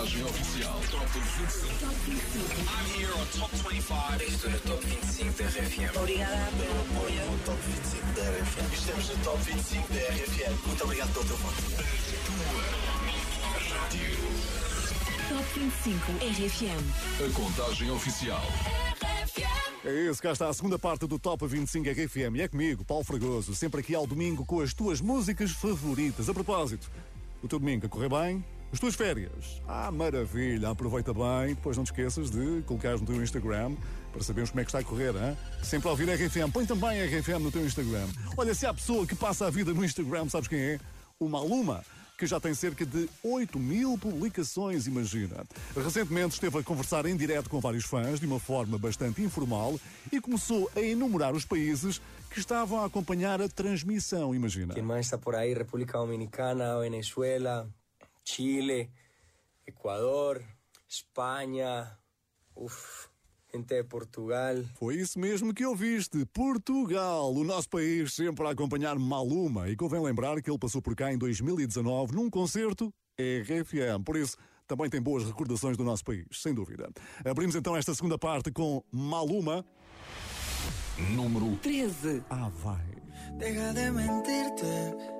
contagem oficial. Top 25. Top 25. I'm here on Top 25. Estou no Top 25 da RFM. Obrigada pelo apoio. No Top 25 da RFM. Estamos no Top 25 da RFM. Muito obrigado pelo teu voto. Top 25 RFM. A contagem oficial. É isso, cá está a segunda parte do Top 25 RFM. E é comigo, Paulo Fragoso, sempre aqui ao domingo com as tuas músicas favoritas. A propósito, o teu domingo a correr bem? As tuas férias? Ah, maravilha, aproveita bem. Depois não te esqueças de colocar no teu Instagram para sabermos como é que está a correr, hein? Sempre a ouvir RFM. Põe também RFM no teu Instagram. Olha, se há pessoa que passa a vida no Instagram, sabes quem é? O Maluma que já tem cerca de 8 mil publicações, imagina. Recentemente esteve a conversar em direto com vários fãs, de uma forma bastante informal, e começou a enumerar os países que estavam a acompanhar a transmissão, imagina. ¿Quién más está por ahí? República Dominicana, Venezuela, Chile, Ecuador, España, uf, gente de Portugal. Foi isso mesmo que ouviste. Portugal, o nosso país sempre a acompanhar Maluma. E convém lembrar que ele passou por cá em 2019 num concerto RFM. Por isso, também tem boas recordações do nosso país, sem dúvida. Abrimos então esta segunda parte com Maluma. Número 13. Ah, vai. Deja de mentirte.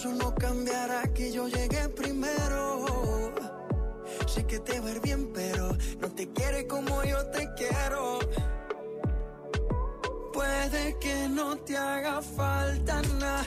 eso no cambiará que yo llegué primero. Sé que te va a ir bien, pero no te quiere como yo te quiero. Puede que no te haga falta nada,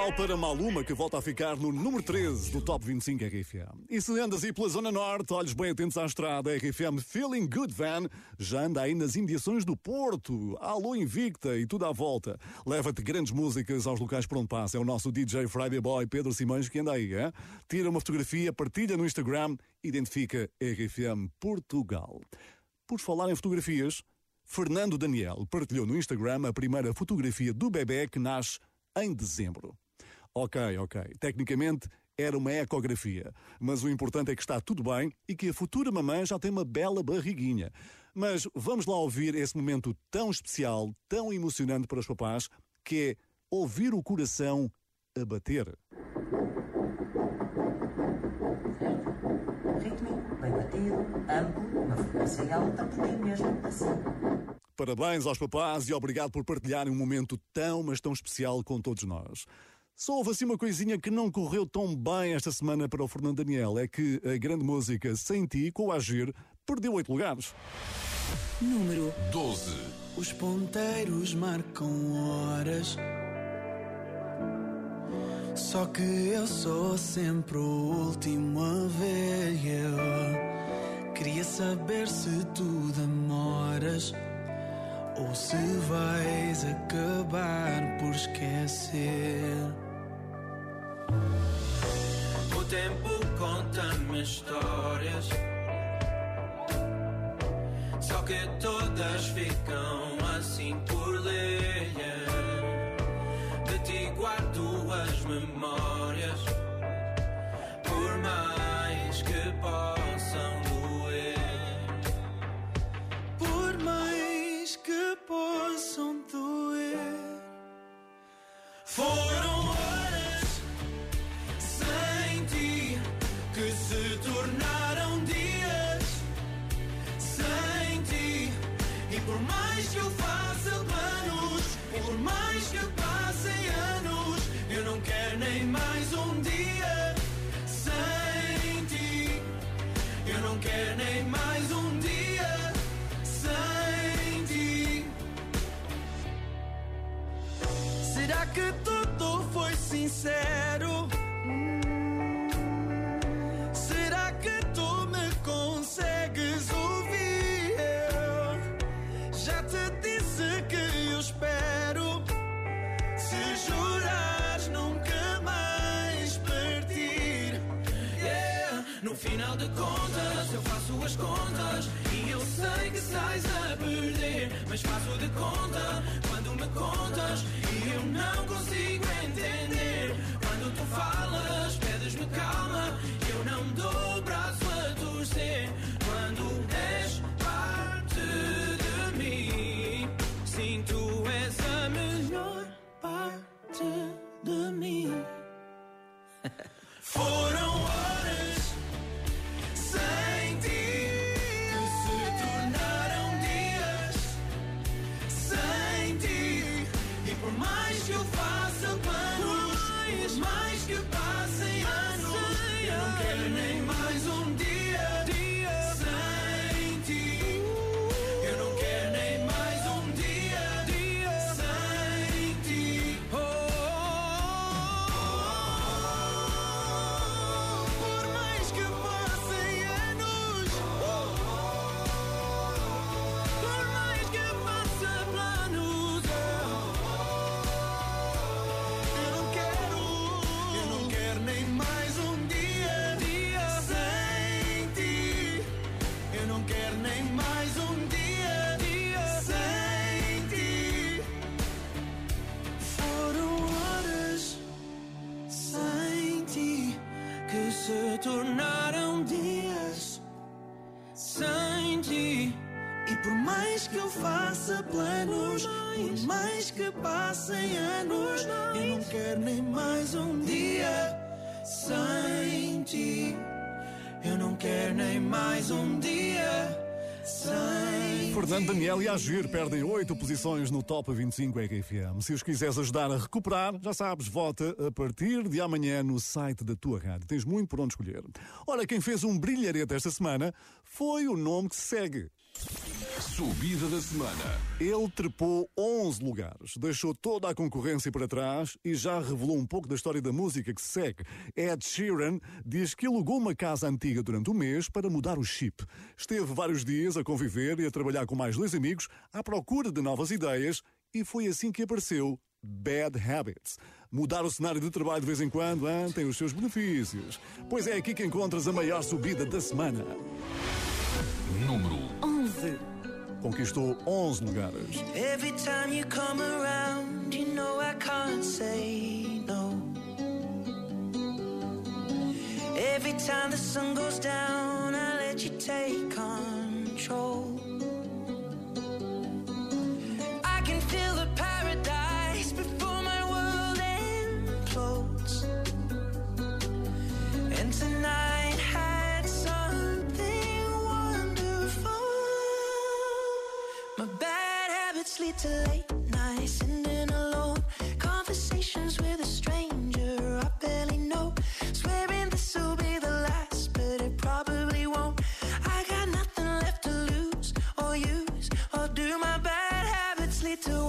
igual para Maluma, que volta a ficar no número 13 do Top 25 RFM. E se andas aí pela Zona Norte, olhos bem atentos à estrada, RFM Feeling Good Van já anda aí nas imediações do Porto. Alô Invicta e tudo à volta. Leva-te grandes músicas aos locais por onde passa. É o nosso DJ Friday Boy Pedro Simões que anda aí. Hein? Tira uma fotografia, partilha no Instagram, identifica RFM Portugal. Por falar em fotografias, Fernando Daniel partilhou no Instagram a primeira fotografia do bebê que nasce em dezembro. Ok, ok. Tecnicamente era uma ecografia, mas o importante é que está tudo bem e que a futura mamãe já tem uma bela barriguinha. Mas vamos lá ouvir esse momento tão especial, tão emocionante para os papás, que é ouvir o coração a bater. Bem batido, amplo, uma frequência alta, porque é mesmo assim. Parabéns aos papás e obrigado por partilharem um momento tão, mas tão especial com todos nós. Só houve assim uma coisinha que não correu tão bem esta semana para o Fernando Daniel, é que a grande música Sem Ti, com o Agir, perdeu oito lugares. Número 12. Os ponteiros marcam horas. Só que eu sou sempre o último a ver. Eu queria saber se tu demoras ou se vais acabar por esquecer. O tempo conta-me histórias. Só que todas ficam assim por ler. De ti guardo as memórias. Por mais que possam doer. Por mais que possam sincero? Por mais que eu faça planos, por mais que passem anos, eu não quero nem mais um dia sem ti. Eu não quero nem mais um dia sem Fernando Daniel e Agir perdem oito posições no Top 25 RFM. Se os quiseres ajudar a recuperar, já sabes, vota a partir de amanhã no site da tua rádio. Tens muito por onde escolher. Ora, quem fez um brilharete esta semana foi o nome que se segue. Subida da semana. Ele trepou 11 lugares, deixou toda a concorrência para trás e já revelou um pouco da história da música que se segue. Ed Sheeran diz que alugou uma casa antiga durante um mês para mudar o chip. Esteve vários dias a conviver e a trabalhar com mais dois amigos à procura de novas ideias e foi assim que apareceu Bad Habits. Mudar o cenário de trabalho de vez em quando hein, tem os seus benefícios. Pois é aqui que encontras a maior subida da semana. Número 11. Conquistou 11 lugares. Every time you come around, you know I can't say no. Every time the sun goes down, I let you take control. I can feel the paradise before my world implodes. And tonight lead to late nights, alone. Conversations with a stranger I barely know. Swearing this will be the last, but it probably won't. I got nothing left to lose or use or do. My bad habits lead to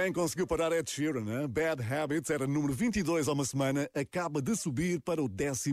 Ninguém conseguiu parar Ed Sheeran, né? Bad Habits era número 22 há uma semana, acaba de subir para o 11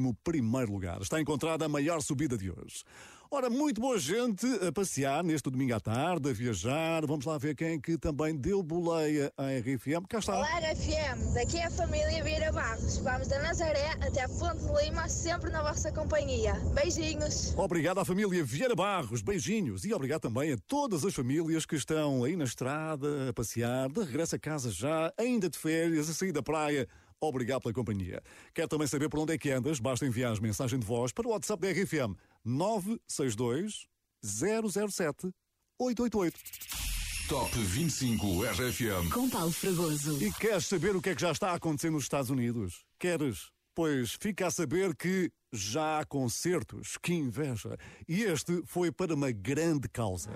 lugar. Está encontrada a maior subida de hoje. Ora, muito boa gente a passear neste domingo à tarde, a viajar. Vamos lá ver quem é que também deu boleia à RFM. Cá está. Olá RFM, daqui é a família Vieira Barros. Vamos da Nazaré até a Fonte de Lima, sempre na vossa companhia. Beijinhos. Obrigado à família Vieira Barros, beijinhos. E obrigado também a todas as famílias que estão aí na estrada, a passear, de regresso a casa já, ainda de férias, a sair da praia. Obrigado pela companhia. Quer também saber por onde é que andas? Basta enviar as mensagem de voz para o WhatsApp da RFM 962 007 888. Top 25 RFM. Com Paulo Fragoso. E queres saber o que é que já está acontecendo nos Estados Unidos? Queres? Pois fica a saber que já há concertos. Que inveja! E este foi para uma grande causa.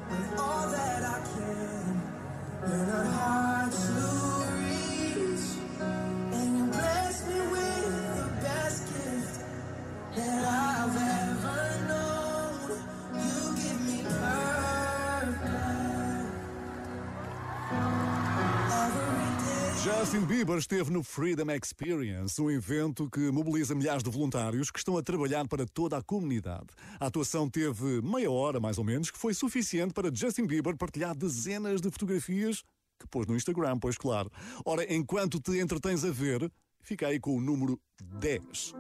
Justin Bieber esteve no Freedom Experience, um evento que mobiliza milhares de voluntários que estão a trabalhar para toda a comunidade. A atuação teve meia hora, mais ou menos, que foi suficiente para Justin Bieber partilhar dezenas de fotografias que pôs no Instagram, pois claro. Ora, enquanto te entretens a ver, fica aí com o número 10.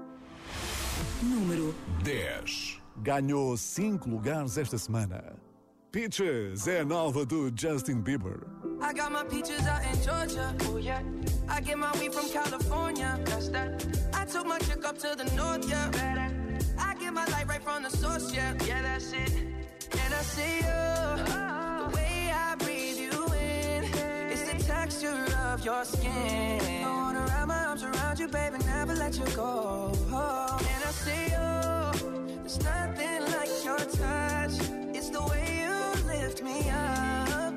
Número 10. Ganhou 5 lugares esta semana. Peaches é a nova do Justin Bieber. I got my peaches out in Georgia. Oh yeah. I get my weed from California. That's that. I took my chick up to the north, yeah. Better. I get my light right from the source, yeah. Yeah, that's it. And I see you. The way I breathe you in. It's the texture of your skin. I wanna wrap my arms around you, baby, never let you go. And I see you. There's nothing like your touch. It's the way you lift me up.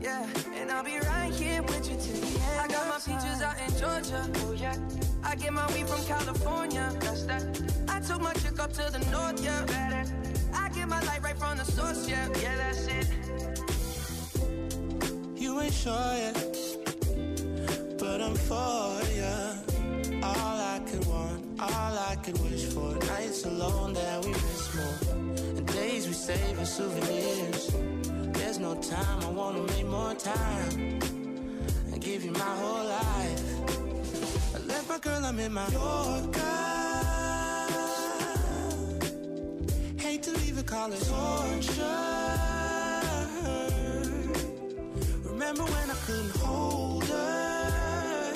Yeah, and I'll be right here with you till the end. I got my peaches out in Georgia. Oh yeah. I get my weed from California. That's that. I took my chick up to the north. Yeah, better. I get my light right from the source. Yeah, yeah, that's it. You ain't sure yet, but I'm for ya. All I could want, all I could wish for. Nights alone that as souvenirs. There's no time, I wanna make more time and give you my whole life. I left my girl, I'm in my Yorker. Hate to leave it, call torture. Remember when I couldn't hold her?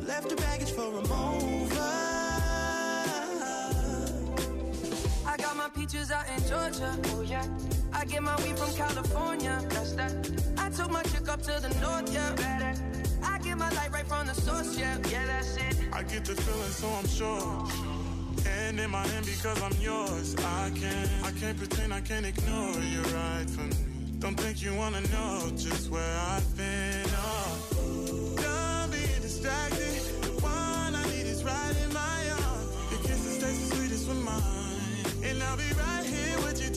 Left her baggage for a mover. Peaches out in Georgia. Oh yeah. I get my weed from California. That's that. I took my chick up to the north. Yeah, better. I get my light right from the source. Yeah, yeah, that's it. I get the feeling, so I'm sure. And in my hand because I'm yours. I can't, I can't pretend, I can't ignore you right from me. Don't think you wanna know just where I've been.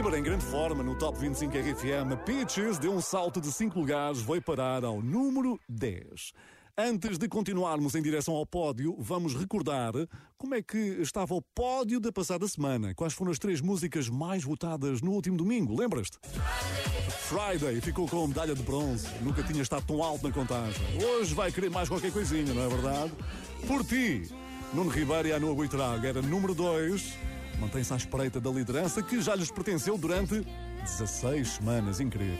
Bieber em grande forma no Top 25 RFM. Peaches deu um salto de 5 lugares, veio parar ao número 10. Antes de continuarmos em direção ao pódio, vamos recordar como é que estava o pódio da passada semana. Quais foram as três músicas mais votadas no último domingo? Lembras-te? Friday ficou com a medalha de bronze. Nunca tinha estado tão alto na contagem. Hoje vai querer mais qualquer coisinha, não é verdade? Por ti, Nuno Ribeiro e a Noa Buitrago era número 2. Mantém-se à espreita da liderança que já lhes pertenceu durante 16 semanas. Incrível.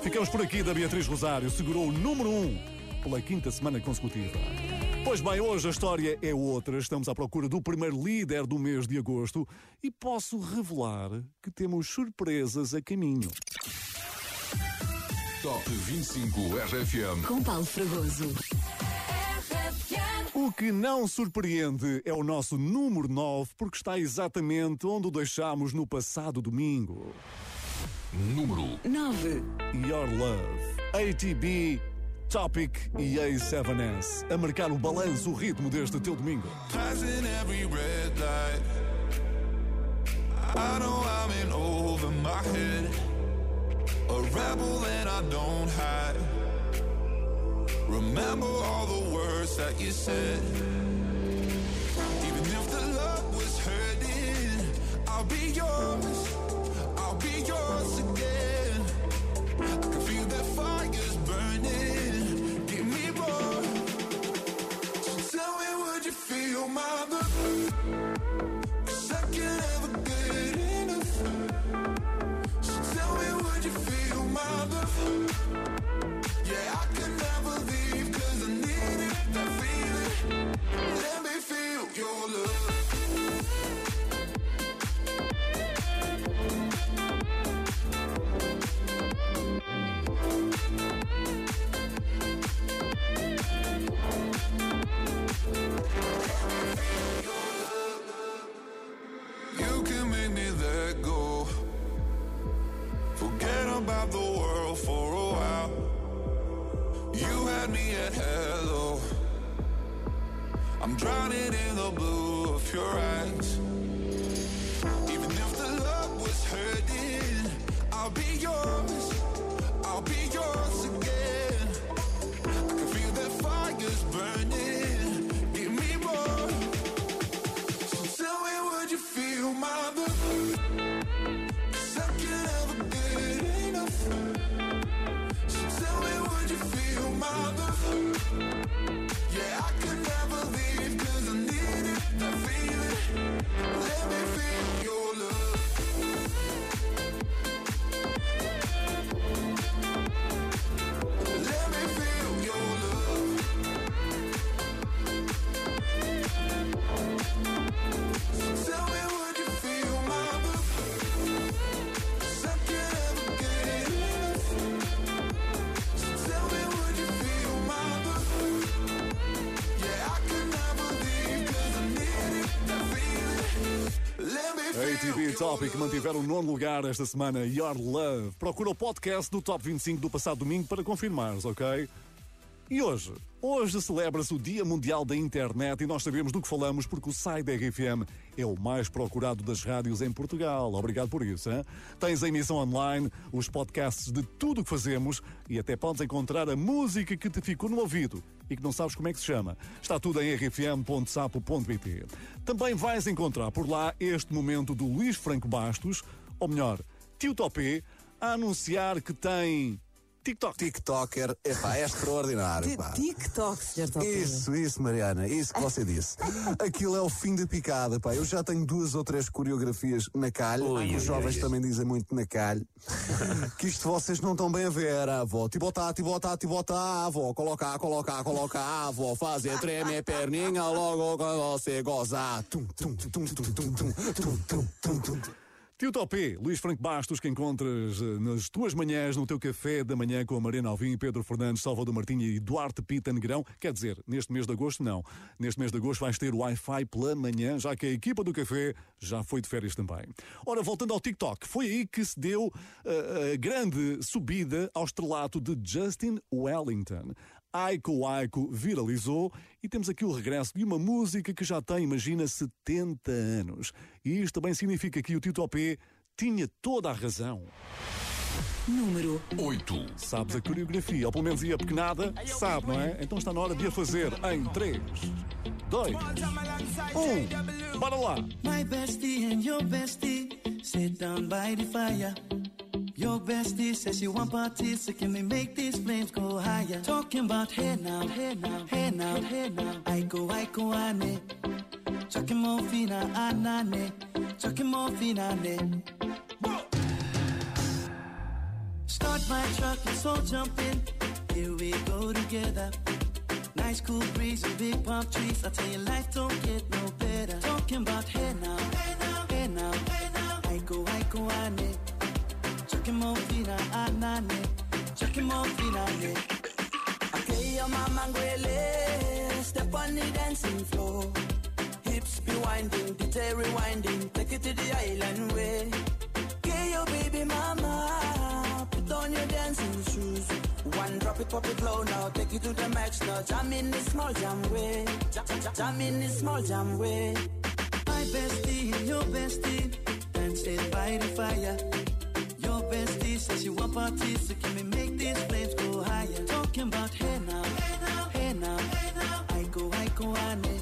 Ficamos por aqui da Beatriz Rosário. Segurou o número 1 um pela quinta semana consecutiva. Pois bem, hoje a história é outra. Estamos à procura do primeiro líder do mês de agosto e posso revelar que temos surpresas a caminho. Top 25 RFM. com Paulo Fragoso. O que não surpreende é o nosso número 9, porque está exatamente onde o deixámos no passado domingo. Número 9. Your Love, ATB, Topic e A7S. A marcar o balanço, o ritmo deste teu domingo. Passing every red light. I know I'm in over my head. A rebel and I don't hide. Remember all the words that you said. Feel ATV Topic mantiveram o nono lugar esta semana. Your Love. Procura o podcast do Top 25 do passado domingo para confirmares, ok? E hoje? Hoje celebra-se o Dia Mundial da Internet e nós sabemos do que falamos porque o site da RFM é o mais procurado das rádios em Portugal. Obrigado por isso. Hein? Tens a emissão online, os podcasts de tudo o que fazemos e até podes encontrar a música que te ficou no ouvido e que não sabes como é que se chama. Está tudo em rfm.sapo.pt. Também vais encontrar por lá este momento do Luís Franco Bastos, ou melhor, Tio Topé, a anunciar que tem TikTok. TikToker, epá, é extraordinário. pá. TikTok. Top. Isso, isso, Mariana, isso que você disse. Aquilo é o fim da picada, pá. Eu já tenho duas ou três coreografias na calha. Ui, Os ui, jovens ui. também dizem muito na calha. que isto vocês não estão bem a ver, a avó. Tibotá, tibotá, tibotá, avó. Colocar, colocar, colocar, avó. Fazer tremer a perninha logo quando você gozar. Tum, tum, tum, tum, tum, tum, tum, tum, tum, tum. Tio Topé, Luís Franco Bastos, que encontras eh, nas tuas manhãs no teu café da manhã com a Mariana Alvim, Pedro Fernandes, Salvador Martinha e Duarte Pita Negrão. Quer dizer, neste mês de agosto, não. Neste mês de agosto vais ter Wi-Fi pela manhã, já que a equipa do café já foi de férias também. Ora, voltando ao TikTok, foi aí que se deu eh, a grande subida ao estrelato de Justin Wellington. Aiko Aiko viralizou e temos aqui o regresso de uma música que já tem, imagina, 70 anos. E isto também significa que o Tito P tinha toda a razão. Número 8. Sabes a coreografia, ou pelo menos ia pequenada, sabe, não é? Então está na hora de a fazer em 3, 2, 1. Bora lá! My bestie and your bestie sit down by the fire. Your bestie says she want parties, so can we make these flames go higher? Talking about hey now, hey now, hey now, hey now. I go, I go, ane. Chucking more fina, ah, anane. Ah, Chucking more fina, ne. Start my truck, let's all jump in. Here we go together. Nice cool breeze and big palm trees. I tell you, life don't get no better. Talking about hey now, hey now, hey now, hey now. I go, I go, ane. Chucking more fina, anane. On the dancing floor. Hips be winding, detail rewinding. Take it to the island way. Okay, your baby mama. Put on your dancing shoes. One drop it, pop it low now. Take it to the max now. Jam in the small jam way. Jam, jam in the small jam way. My bestie your bestie dancing by the fire. Your bestie says she want parties, so can we make these flames go higher? Talking about hey now, hey now, hey now. I go, I go, ane. Chucking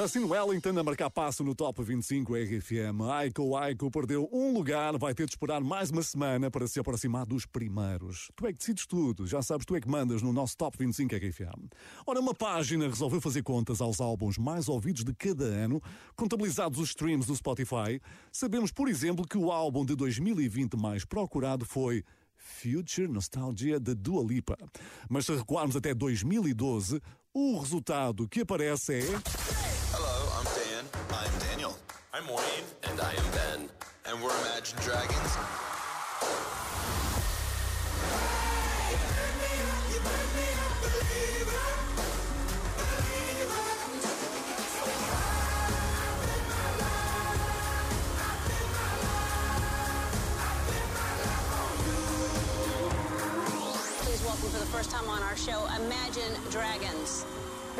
Justin Wellington a marcar passo no Top 25 RFM. Aiko Aiko perdeu um lugar, vai ter de esperar mais uma semana para se aproximar dos primeiros. Tu é que decides tudo, já sabes, tu é que mandas no nosso Top 25 RFM. Ora, uma página resolveu fazer contas aos álbuns mais ouvidos de cada ano, contabilizados os streams do Spotify. Sabemos, por exemplo, que o álbum de 2020 mais procurado foi Future Nostalgia de Dua Lipa. Mas se recuarmos até 2012, o resultado que aparece é. Hello, I'm I'm Daniel. I'm Wayne. And I am Ben. And we're Imagine Dragons. Please welcome for the first time on our show, Imagine Dragons.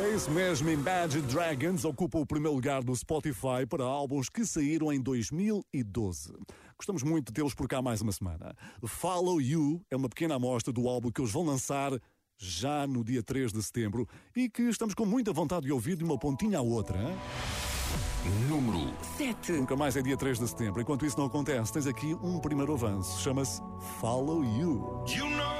É isso mesmo, Imagine Dragons ocupa o primeiro lugar do Spotify para álbuns que saíram em 2012. Gostamos muito de tê-los por cá mais uma semana. Follow You é uma pequena amostra do álbum que eles vão lançar já no dia 3 de setembro e que estamos com muita vontade de ouvir de uma pontinha à outra. hein? Número 7. Nunca mais é dia 3 de setembro. Enquanto isso não acontece, tens aqui um primeiro avanço. Chama-se Follow You. You know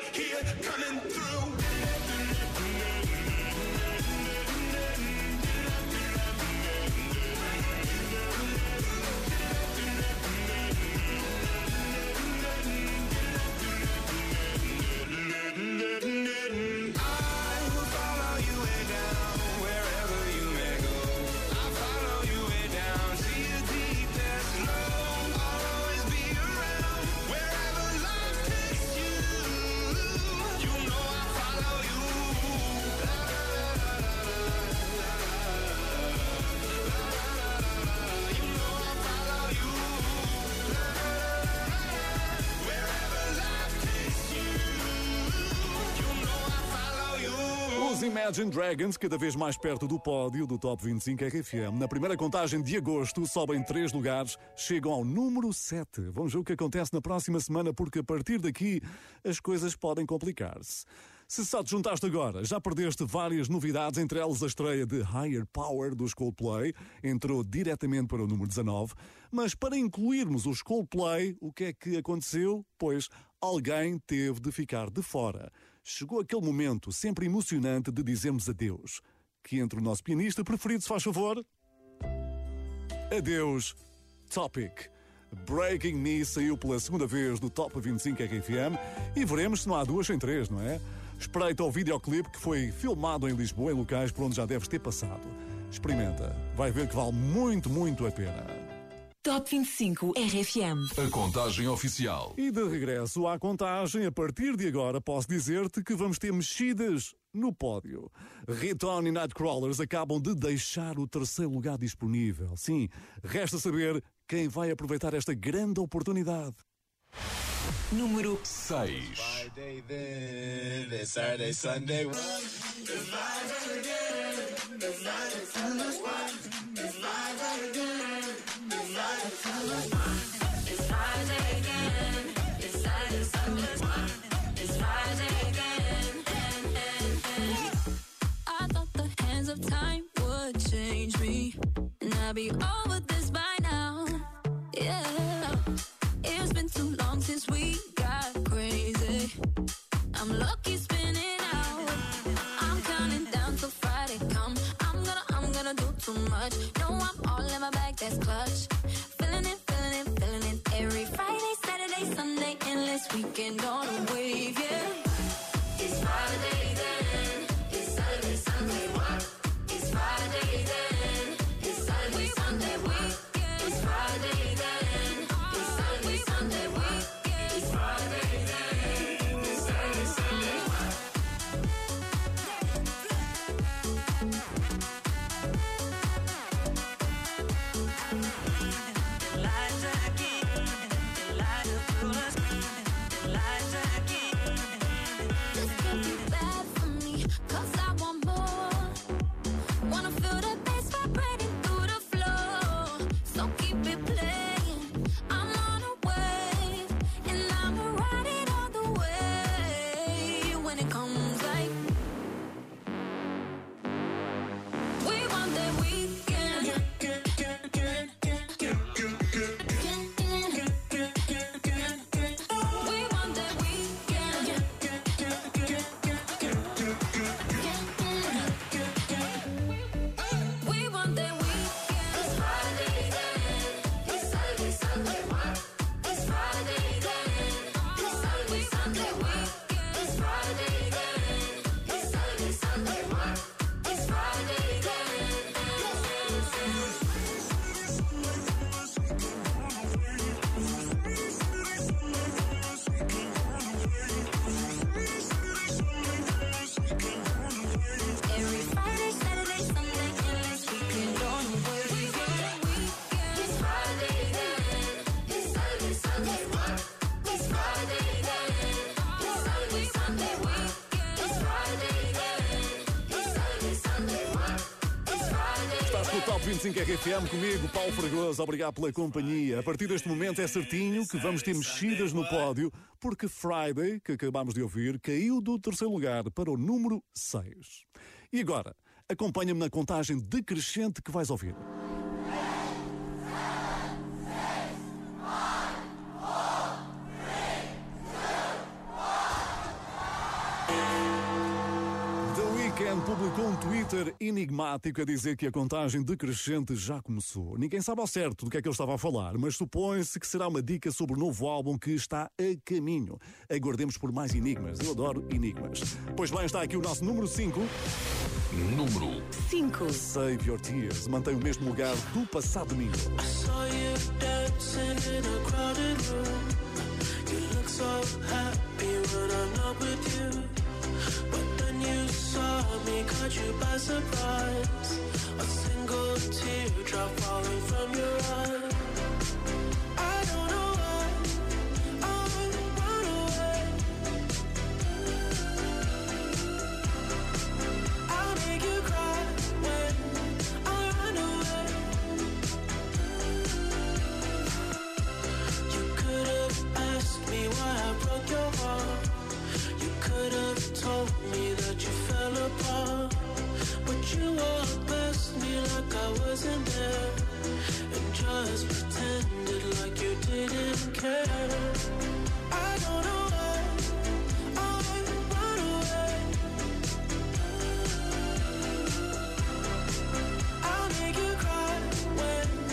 Imagine Dragons, cada vez mais perto do pódio do Top 25 RFM. Na primeira contagem de agosto, sobem três lugares, chegam ao número 7. Vamos ver o que acontece na próxima semana, porque a partir daqui as coisas podem complicar-se. Se só te juntaste agora, já perdeste várias novidades, entre elas a estreia de Higher Power dos Coldplay, entrou diretamente para o número 19. Mas para incluirmos os Coldplay, o que é que aconteceu? Pois alguém teve de ficar de fora. Chegou aquele momento sempre emocionante de dizermos adeus. Que entre o nosso pianista preferido, se faz favor. Adeus, Topic. Breaking Me saiu pela segunda vez do Top 25 RFM e veremos se não há duas sem três, não é? Espreita o videoclipe que foi filmado em Lisboa, em locais por onde já deves ter passado. Experimenta, vai ver que vale muito, muito a pena. Top 25 RFM. A contagem oficial. E de regresso à contagem, a partir de agora posso dizer-te que vamos ter mexidas no pódio. Riton e Nightcrawlers acabam de deixar o terceiro lugar disponível. Sim, resta saber quem vai aproveitar esta grande oportunidade. Número 6. I'm lucky spinning out. Endless weekend on a wave, yeah. Top 25 RFM comigo, Paulo Fragoso. Obrigado pela companhia. A partir deste momento é certinho que vamos ter mexidas no pódio, porque Friday, que acabámos de ouvir, caiu do terceiro lugar para o número 6. E agora, acompanha-me na contagem decrescente que vais ouvir. Twitter enigmático a dizer que a contagem decrescente já começou. Ninguém sabe ao certo do que é que ele estava a falar, mas supõe-se que será uma dica sobre o novo álbum que está a caminho. Aguardemos por mais enigmas. Eu adoro enigmas. Pois bem, está aqui o nosso número 5. Número 5. Save Your Tears mantém o mesmo lugar do passado domingo. Saw you dancing in a crowded room. You look so happy when I'm not with you. Me, caught you by surprise. A single teardrop falling from your eye. I don't know why I run away. I'll make you cry when I run away. You could have asked me why I broke your heart. You could have told me but you walked past me like I wasn't there. And just pretended like you didn't care. I don't know why I run away. I make you cry when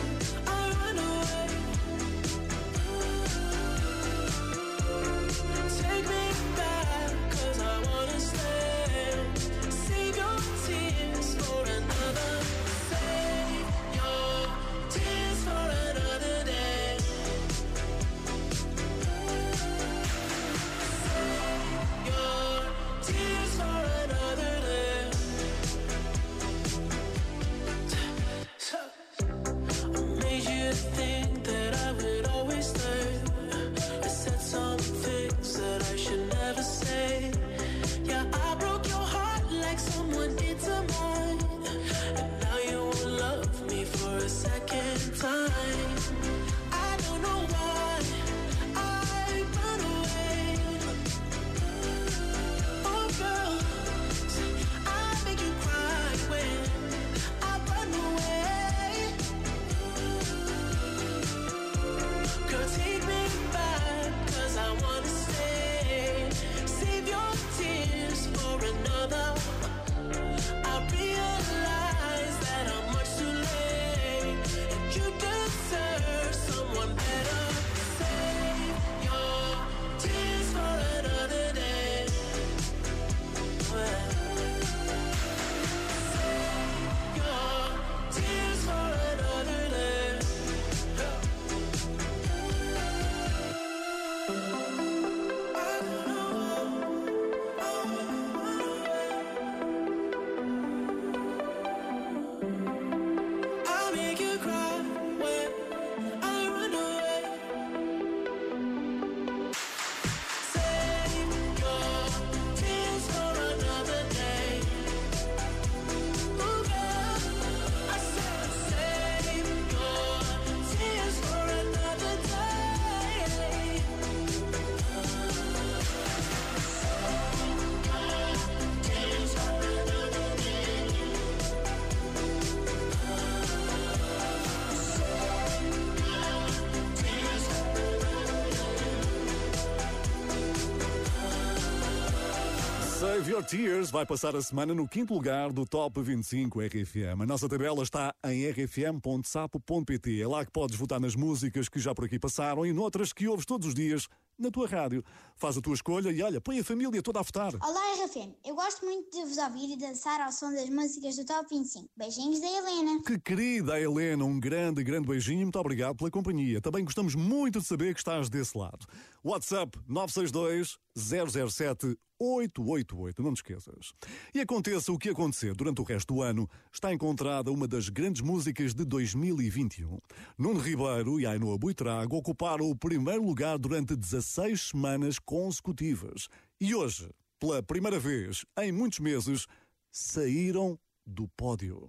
Your Tears vai passar a semana no quinto lugar do Top 25 RFM. A nossa tabela está em rfm.sapo.pt. É lá que podes votar nas músicas que já por aqui passaram e noutras que ouves todos os dias na tua rádio. Faz a tua escolha e olha, põe a família toda a votar. Olá, RFM. Eu gosto muito de vos ouvir e dançar ao som das músicas do Top 25. Beijinhos da Helena. Que querida Helena, um grande, grande beijinho e muito obrigado pela companhia. Também gostamos muito de saber que estás desse lado. WhatsApp 962 007 888, não te esqueças. E aconteça o que acontecer durante o resto do ano, está encontrada uma das grandes músicas de 2021. Nuno Ribeiro e Ainhoa Buitrago ocuparam o primeiro lugar durante 16 semanas consecutivas. E hoje, pela primeira vez em muitos meses, saíram do pódio.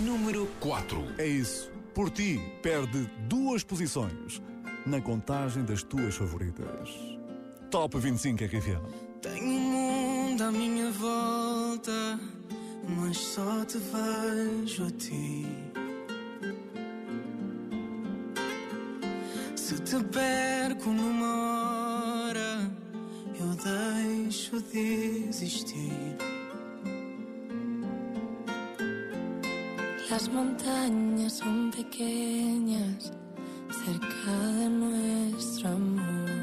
Número 4. É isso. Por ti, perde duas posições na contagem das tuas favoritas. Top 25 RFM. Tenho um mundo à minha volta, mas só te vejo a ti. Se te perco numa hora, eu deixo de existir. Las montañas son pequeñas cerca de nuestro amor.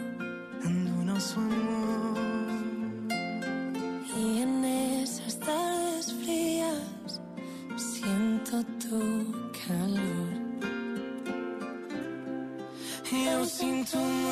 Y en esas tardes frías siento tu calor. Eu sinto-me livre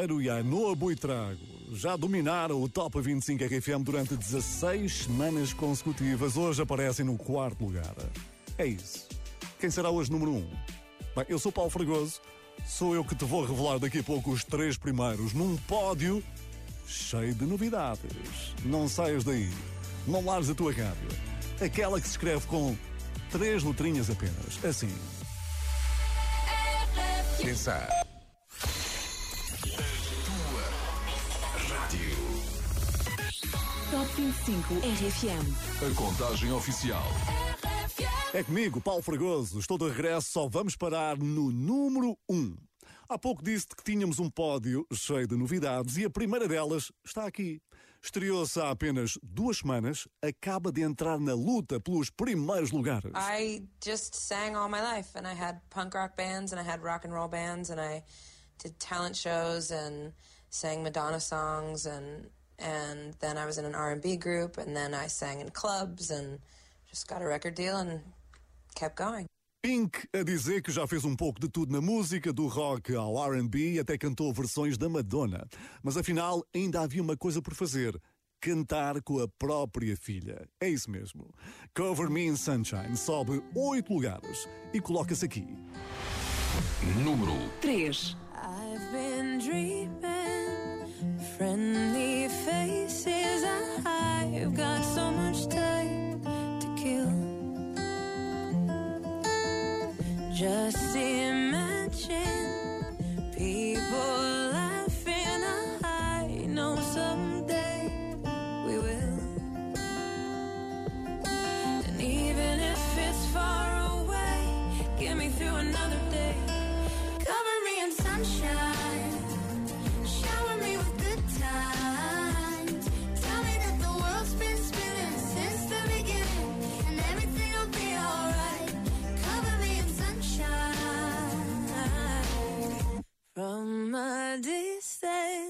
Ribeiro e Ainhoa Buitrago já dominaram o Top 25 RFM durante 16 semanas consecutivas. Hoje aparecem no quarto lugar. É isso. Quem será hoje número 1? Um? Bem, eu sou Paulo Fragoso. Sou eu que te vou revelar daqui a pouco os três primeiros num pódio cheio de novidades. Não saias daí. Não lares a tua rádio. Aquela que se escreve com três letrinhas apenas. Assim. Pensar. Top 25 RFM. A contagem oficial. É comigo, Paulo Fragoso. Estou de regresso, só vamos parar no número 1. Há pouco disse que tínhamos um pódio cheio de novidades e a primeira delas está aqui. Estreou-se há apenas duas semanas, acaba de entrar na luta pelos primeiros lugares. I just sang all my life, and I had punk rock bands, and I had rock and roll bands, and I did talent shows and sang Madonna songs, and and then I was in an R and B group, and then I sang in clubs, and just got a record deal and kept going. Pink a dizer que já fez um pouco de tudo na música, do rock ao R&B, até cantou versões da Madonna. Mas afinal, ainda havia uma coisa por fazer. Cantar com a própria filha. É isso mesmo. Cover Me in Sunshine sobe oito lugares e coloca-se aqui. Número 3. I've been dreaming, friendly my distance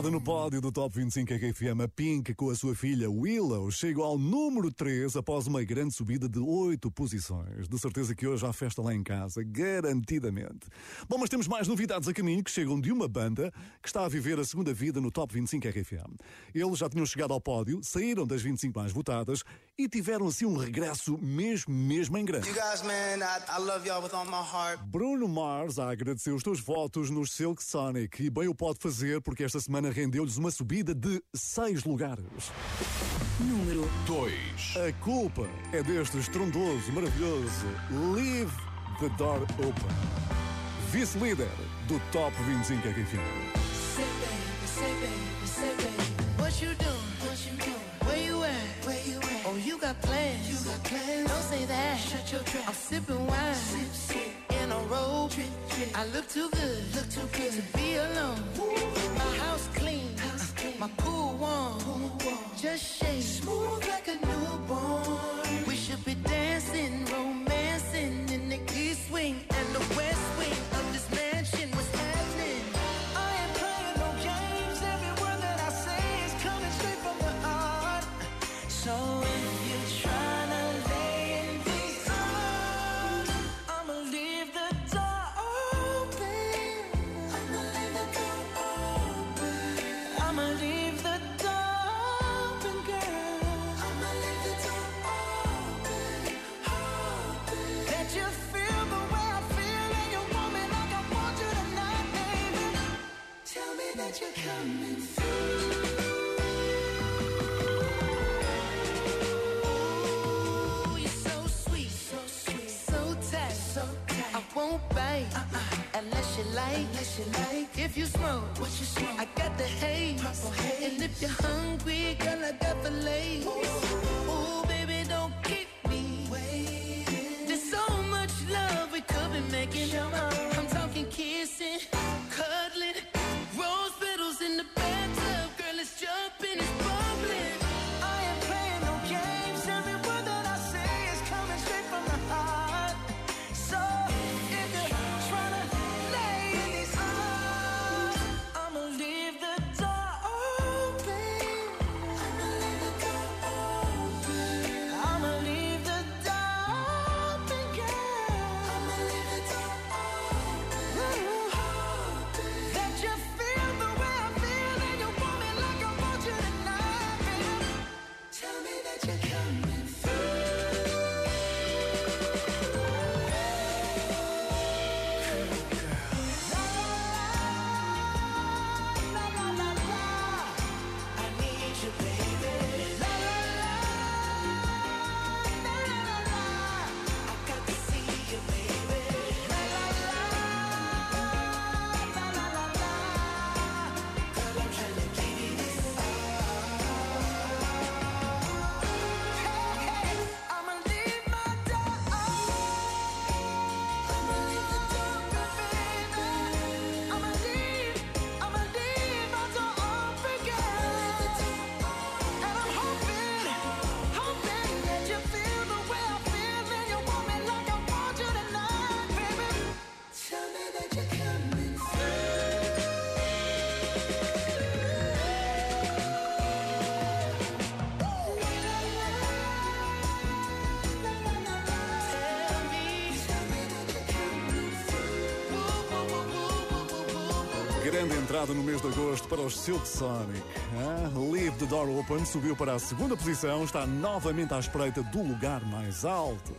Novidade no pódio do Top 25 RFM, a Pink com a sua filha Willow chegou ao número 3 após uma grande subida de 8 posições. De certeza que hoje há festa lá em casa, garantidamente. Bom, mas temos mais novidades a caminho que chegam de uma banda que está a viver a segunda vida no Top 25 RFM. Eles já tinham chegado ao pódio, saíram das 25 mais votadas e tiveram assim um regresso mesmo, mesmo em grande. Guys, man, I, I. Bruno Mars a agradecer os teus votos nos Silk Sonic e bem o pode fazer porque esta semana rendeu-lhes uma subida de 6 lugares. Número 2. A culpa é deste estrondoso, maravilhoso Leave the Door Open. Vice-líder do Top 25 RFM. Say baby, say baby, say baby. What you doing? What you doing? Where you at? Where you at? Oh, you got plans. You got plans. Don't say that. Shut your trap. I'm sipping wine. Sip, sip. In a robe. I look too good. Look too entrada no mês de agosto para os Silk Sonic. Ah, Leave the Door Open subiu para a segunda posição, está novamente à espreita do lugar mais alto.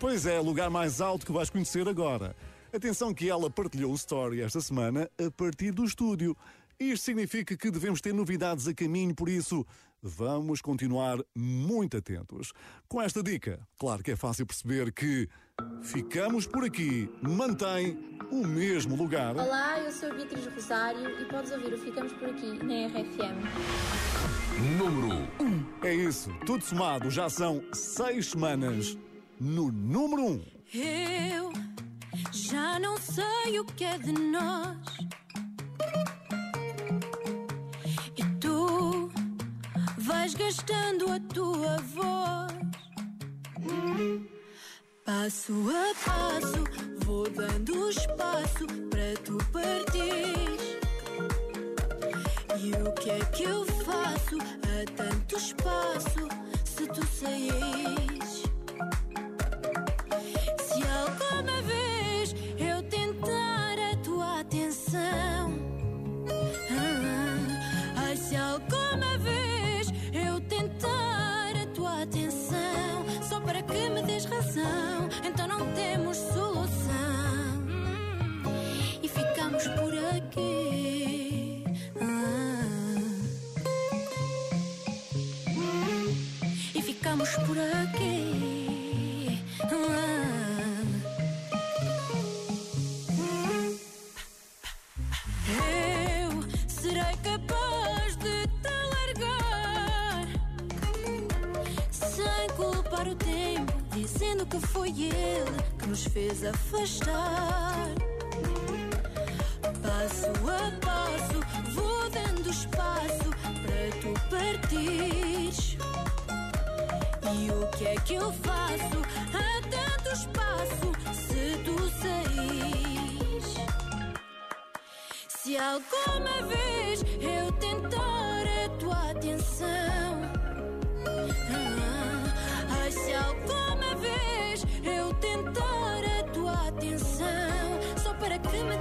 Pois é, lugar mais alto que vais conhecer agora. Atenção que ela partilhou o story esta semana a partir do estúdio. Isto significa que devemos ter novidades a caminho, por isso vamos continuar muito atentos. Com esta dica, claro que é fácil perceber que ficamos por aqui, mantém o mesmo lugar. Olá, eu sou a Beatriz Rosário e podes ouvir o Ficamos por aqui na RFM. Número 1. Um. É isso, tudo somado, já são seis semanas no número 1. Um. Eu já não sei o que é de nós. E tu vais gastando a tua voz. Passo a passo, vou dando espaço para tu partir. E o que é que eu faço a tanto espaço se tu saís? Que foi ele que nos fez afastar. Passo a passo, vou dando espaço para tu partires. E o que é que eu faço a tanto espaço se tu saís? Se alguma vez eu tentar a tua atenção, ah, ai, se alguma só para que me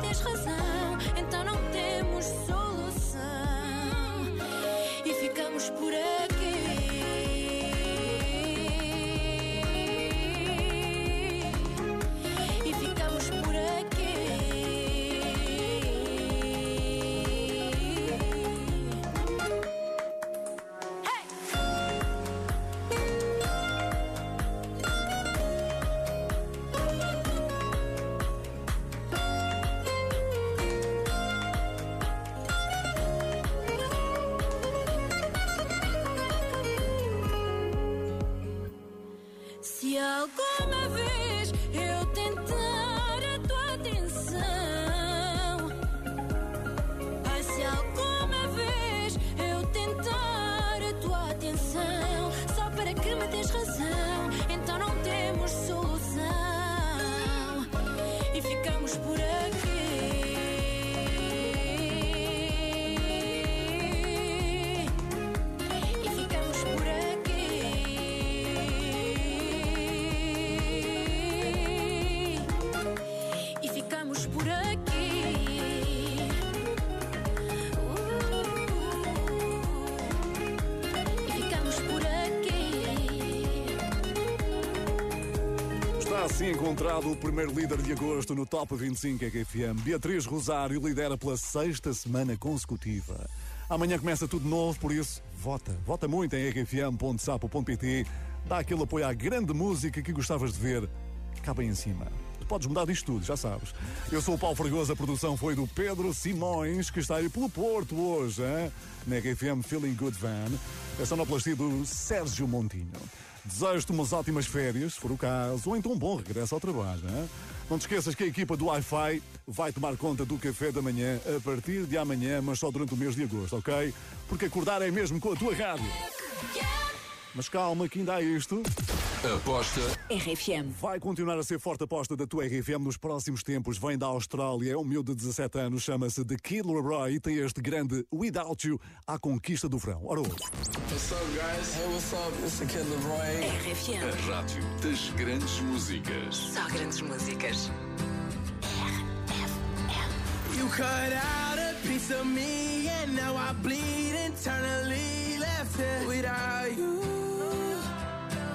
encontrado o primeiro líder de agosto no Top 25 RFM. Beatriz Rosário lidera pela sexta semana consecutiva. Amanhã começa tudo novo, por isso, vota. Vota muito em rfm.sapo.pt. Dá aquele apoio à grande música que gostavas de ver cá bem em cima. Tu podes mudar disto tudo, já sabes. Eu sou o Paulo Fragoso, a produção foi do Pedro Simões, que está aí pelo Porto hoje, hein? na RFM Feeling Good Van. A sonoplastia do Sérgio Montinho. Desejo-te umas ótimas férias, se for o caso, ou então um bom regresso ao trabalho. Hein? Não te esqueças que a equipa do Wi-Fi vai tomar conta do café da manhã a partir de amanhã, mas só durante o mês de agosto, ok? Porque acordar é mesmo com a tua rádio. Mas calma, que ainda há isto. Aposta RFM. Vai continuar a ser forte aposta da tua RFM nos próximos tempos. Vem da Austrália, é um miúdo de 17 anos, chama-se The Kid Laroi e tem este grande Without You à conquista do verão. Ora, ouve. What's up, guys? Hey, what's up? It's the Kid Leroy. RFM. A rádio das grandes músicas. Só grandes músicas. You cut out a piece of me, and now I bleed internally. Left here without you,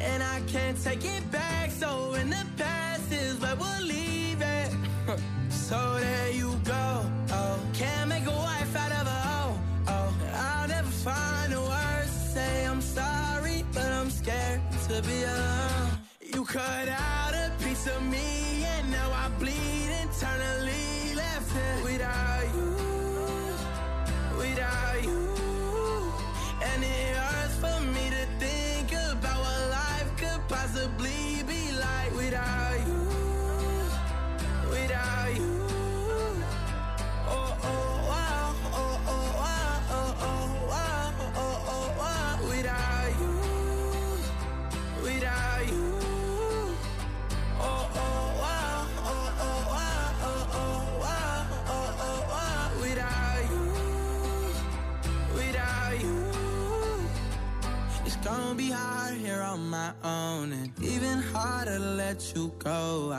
And I can't take it back. So in the past is where we'll leave it. so there you go. Oh, can't make a wife out of a hoe. Oh, I'll never find the words to say I'm sorry, but I'm scared to be alone. You cut out a piece of me, and now I bleed internally. Left here without you, without you.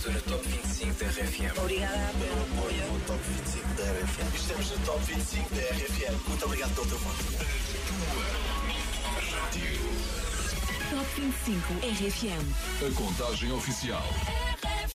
25. Estou no Top 25 da RFM. Obrigada pelo apoio. No Top 25 da RFM. Estamos no Top 25 da RFM. Muito obrigado pelo teu voto. Top 25 RFM. A contagem oficial.